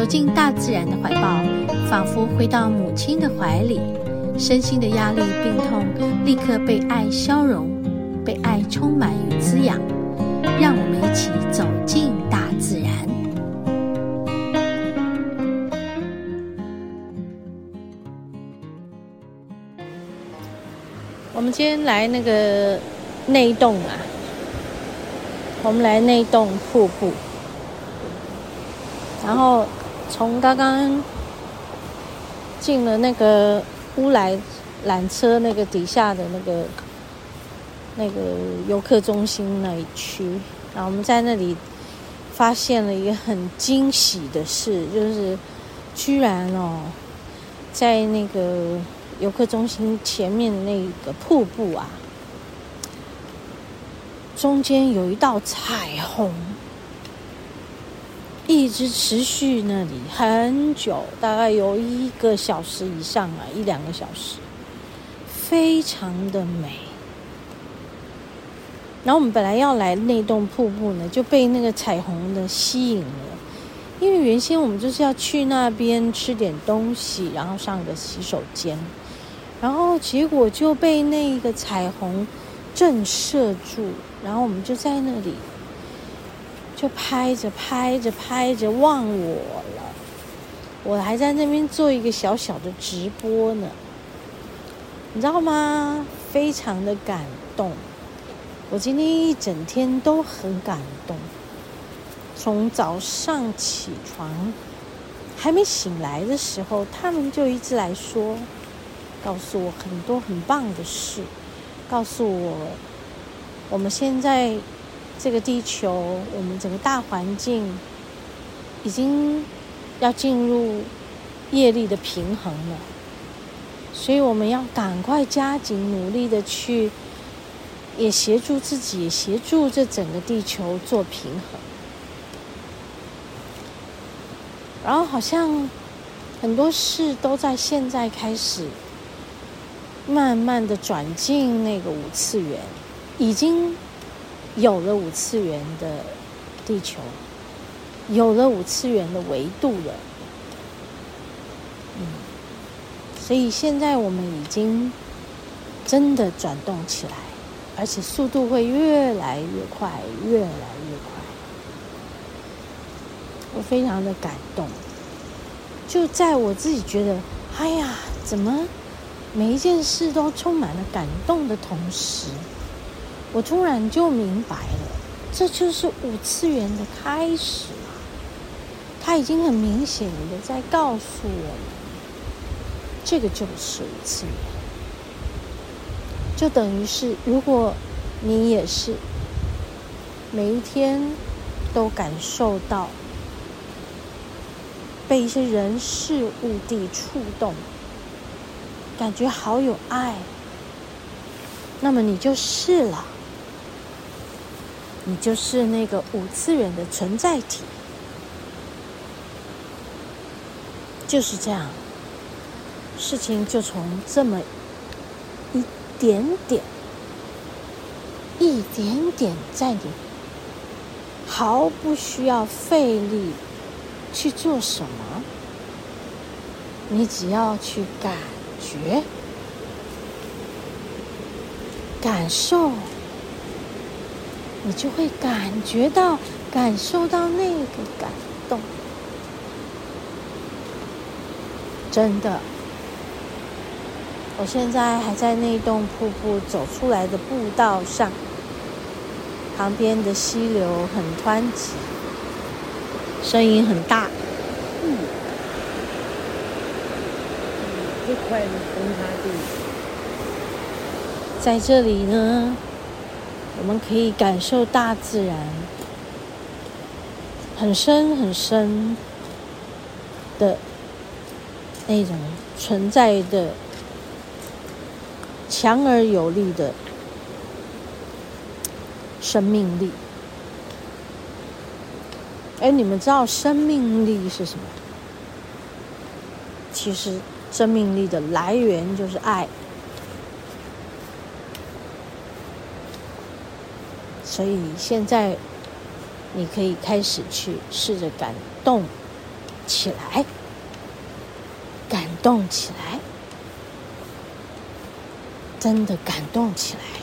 走进大自然的怀抱，仿佛回到母亲的怀里，身心的压力、病痛立刻被爱消融，被爱充满与滋养。让我们一起走进大自然。我们今天来那个内洞啊，我们来内洞瀑布，然后从刚刚进了那个乌来缆车那个底下的那个那个游客中心那一区，然后我们在那里发现了一个很惊喜的事，就是居然哦，在那个。游客中心前面那个瀑布啊，中间有一道彩虹，一直持续那里很久，大概有一个小时以上啊，一两个小时，非常的美。然后我们本来要来那栋瀑布呢，就被那个彩虹的吸引了，因为原先我们就是要去那边吃点东西，然后上个洗手间。然后结果就被那个彩虹震慑住，然后我们就在那里就拍着拍着拍着忘我了。我还在那边做一个小小的直播呢，你知道吗？非常的感动。我今天一整天都很感动，从早上起床还没醒来的时候，他们就一直来说。告诉我很多很棒的事，告诉我，我们现在这个地球，我们整个大环境已经要进入业力的平衡了，所以我们要赶快加紧努力的去，也协助自己，也协助这整个地球做平衡。然后好像很多事都在现在开始。慢慢的转进那个五次元，已经有了五次元的地球，有了五次元的维度了。嗯，所以现在我们已经真的转动起来，而且速度会越来越快，越来越快。我非常的感动，就在我自己觉得，哎呀，怎么？每一件事都充满了感动的同时，我突然就明白了，这就是五次元的开始啊！它已经很明显的在告诉我们，这个就是五次元。就等于是，如果你也是每一天都感受到被一些人事物地触动。感觉好有爱，那么你就是了，你就是那个五次元的存在体，就是这样，事情就从这么一点点、一点点，在你毫不需要费力去做什么，你只要去感。觉感受，你就会感觉到、感受到那个感动。真的，我现在还在那栋瀑布走出来的步道上，旁边的溪流很湍急，声音很大。在这里呢，我们可以感受大自然很深很深的那种存在的强而有力的生命力。哎，你们知道生命力是什么？其实生命力的来源就是爱。所以现在，你可以开始去试着感动起来，感动起来，真的感动起来。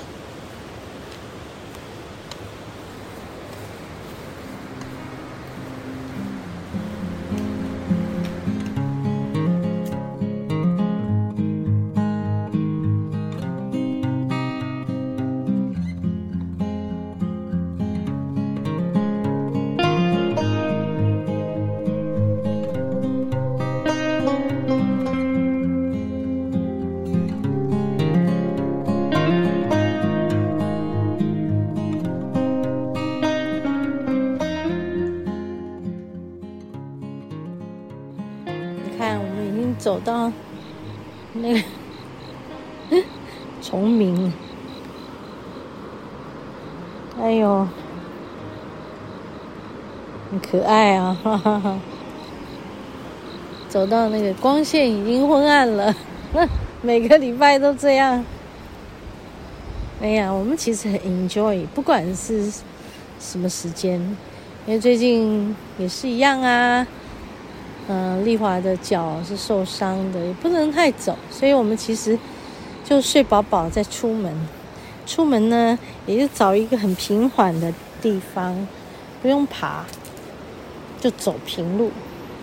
到那个 虫鸣，哎呦，很可爱啊！哈哈哈。走到那个光线已经昏暗了，每个礼拜都这样。哎呀，我们其实很 enjoy，不管是什么时间，因为最近也是一样啊。嗯，丽华的脚是受伤的，也不能太走，所以我们其实就睡饱饱再出门。出门呢，也就找一个很平缓的地方，不用爬，就走平路。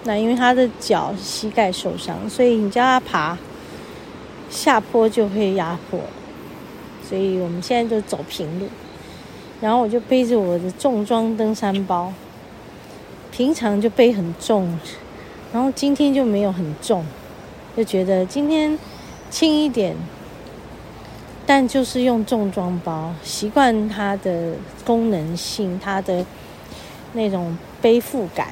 那因为他的脚膝盖受伤，所以你叫他爬下坡就会压迫，所以我们现在就走平路。然后我就背着我的重装登山包，平常就背很重。然后今天就没有很重，就觉得今天轻一点，但就是用重装包，习惯它的功能性，它的那种背负感，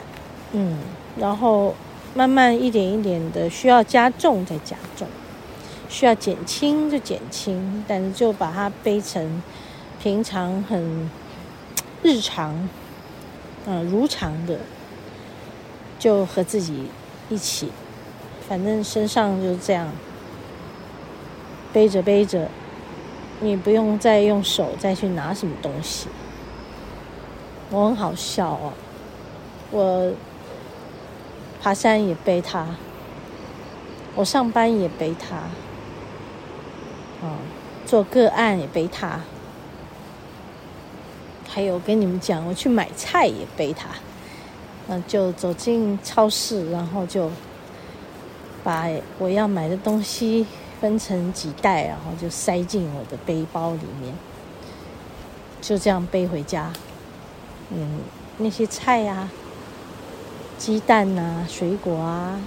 嗯，然后慢慢一点一点的需要加重再加重，需要减轻就减轻，但是就把它背成平常很日常，嗯，如常的。就和自己一起，反正身上就这样背着背着，你不用再用手再去拿什么东西。我很好笑哦，我爬山也背它，我上班也背它，啊，做个案也背它，还有跟你们讲，我去买菜也背它。嗯，就走进超市，然后就把我要买的东西分成几袋，然后就塞进我的背包里面，就这样背回家。嗯，那些菜呀、啊、鸡蛋啊、水果啊，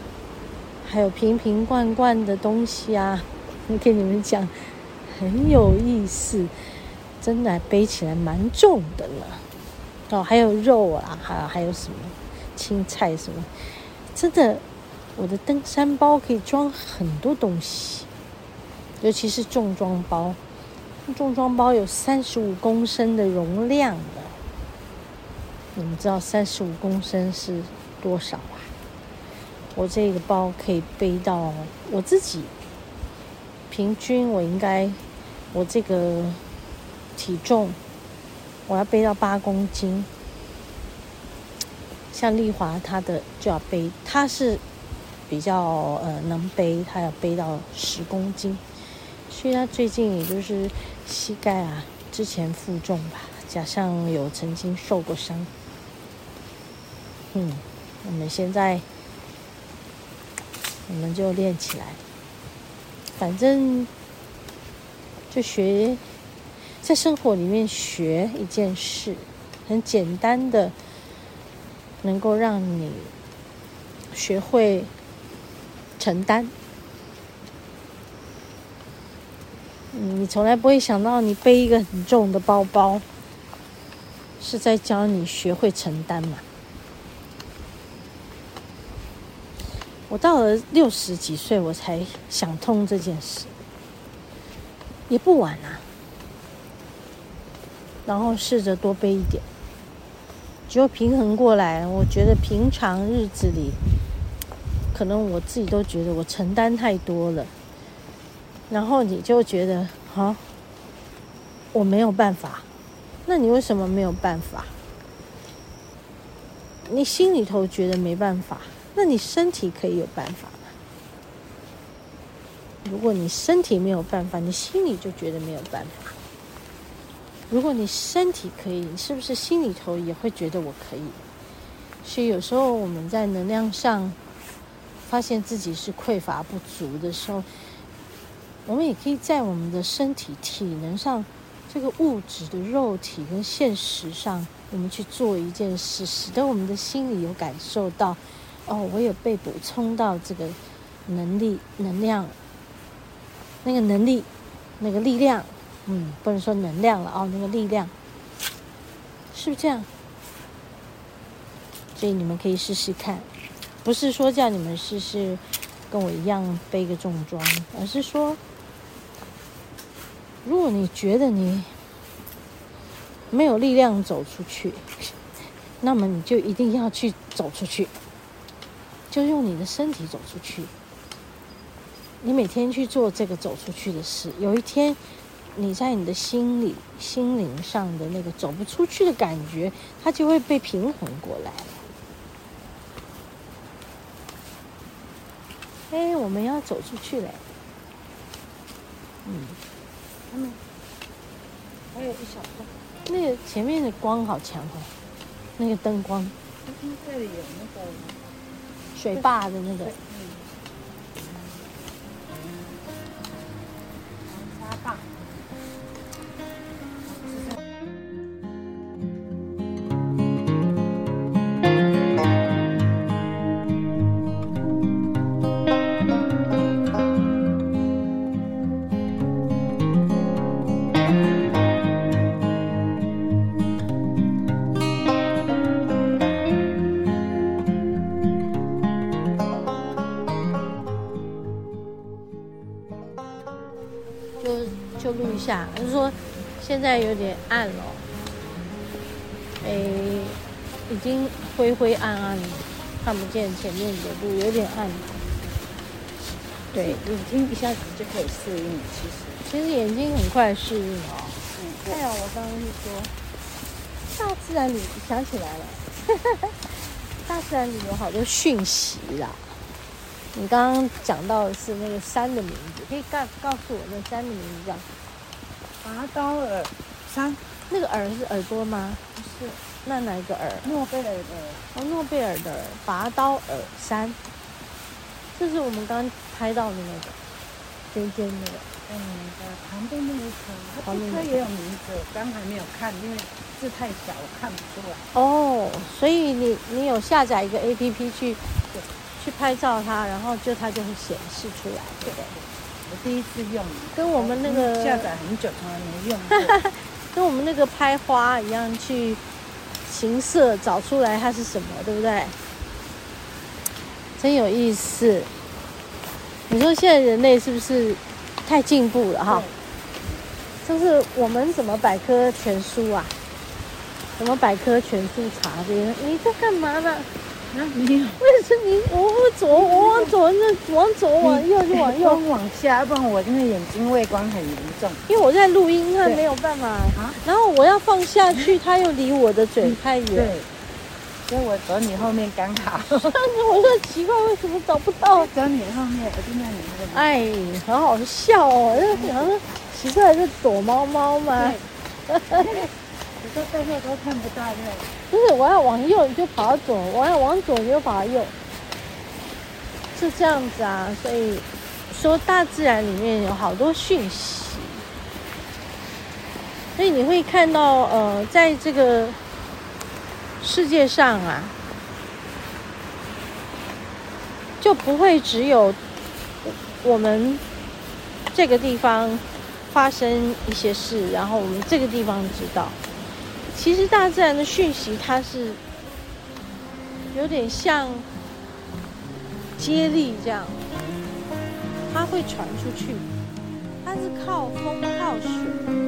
还有瓶瓶罐罐的东西啊，我跟你们讲，很有意思，真的背起来蛮重的了。哦，还有肉啊，还还有什么？青菜什么，真的，我的登山包可以装很多东西，尤其是重装包。重装包有三十五公升的容量的，你们知道三十五公升是多少啊？我这个包可以背到我自己，平均我应该，我这个体重，我要背到八公斤。像丽华，她的就要背，她是比较呃能背，她要背到十公斤，所以她最近也就是膝盖啊，之前负重吧，加上有曾经受过伤，嗯，我们现在我们就练起来，反正就学在生活里面学一件事，很简单的。能够让你学会承担，你从来不会想到你背一个很重的包包，是在教你学会承担嘛？我到了六十几岁，我才想通这件事，也不晚啊。然后试着多背一点，就平衡过来。我觉得平常日子里，可能我自己都觉得我承担太多了，然后你就觉得啊，我没有办法。那你为什么没有办法？你心里头觉得没办法，那你身体可以有办法？如果你身体没有办法，你心里就觉得没有办法。如果你身体可以，是不是心里头也会觉得我可以？所以有时候我们在能量上发现自己是匮乏不足的时候，我们也可以在我们的身体体能上，这个物质的肉体跟现实上，我们去做一件事，使得我们的心里有感受到，哦，我有被补充到这个能力、能量，那个能力，那个力量。嗯，不能说能量了哦，那个力量，是不是这样？所以你们可以试试看，不是说叫你们试试跟我一样背个重装，而是说，如果你觉得你没有力量走出去，那么你就一定要去走出去，就用你的身体走出去。你每天去做这个走出去的事，有一天。你在你的心里、心灵上的那个走不出去的感觉，它就会被平衡过来。哎，我们要走出去嘞！嗯，他们还有一小段，那个前面的光好强哦，那个灯光。这里有那个水坝的那个。下，有点暗了，哎，已经灰灰暗暗了，看不见前面的路，有点暗。对，眼睛一下子就可以适应。其实，其实眼睛很快适应哦。哎呀，我刚刚是说，大自然里想起来了，大自然里有好多讯息啦。你刚刚讲到的是那个山的名字，可以告告诉我那山的名字叫？拔刀耳山，那个耳是耳朵吗？不是，那哪一个耳？诺贝尔的耳。哦，诺贝尔的耳，拔刀耳山，这是我们刚刚拍到的那个尖尖那个。嗯，旁边那一车，旁边车也有名字，我刚还没有看，因为字太小，我看不出来。哦，所以你你有下载一个 APP 去去拍照它，然后就它就会显示出来，对不对？我第一次用，跟我们那个下载很久从来没用过，跟我们那个拍花一样，去形色找出来它是什么，对不对？真有意思。你说现在人类是不是太进步了哈？就是我们怎么百科全书啊？怎么百科全书查这些？你在干嘛呢？啊，没有，为什么你我往左，我往左，那往左往右就往右，往下，要不然我真的眼睛畏光很严重。因为我在录音，他没有办法啊。然后我要放下去，他又离我的嘴太远。对，所以我走你后面刚 好。我说奇怪，为什么找不到？走你后面，我就在你后面。哎，很好笑哦，就好像奇怪是躲猫猫吗？这背后都看不到的，不是，我要往右你就跑左，我要往左你就跑右，是这样子啊。所以说，大自然里面有好多讯息，所以你会看到，呃，在这个世界上啊，就不会只有我们这个地方发生一些事，然后我们这个地方知道。其实大自然的讯息，它是有点像接力这样，它会传出去，它是靠风靠水。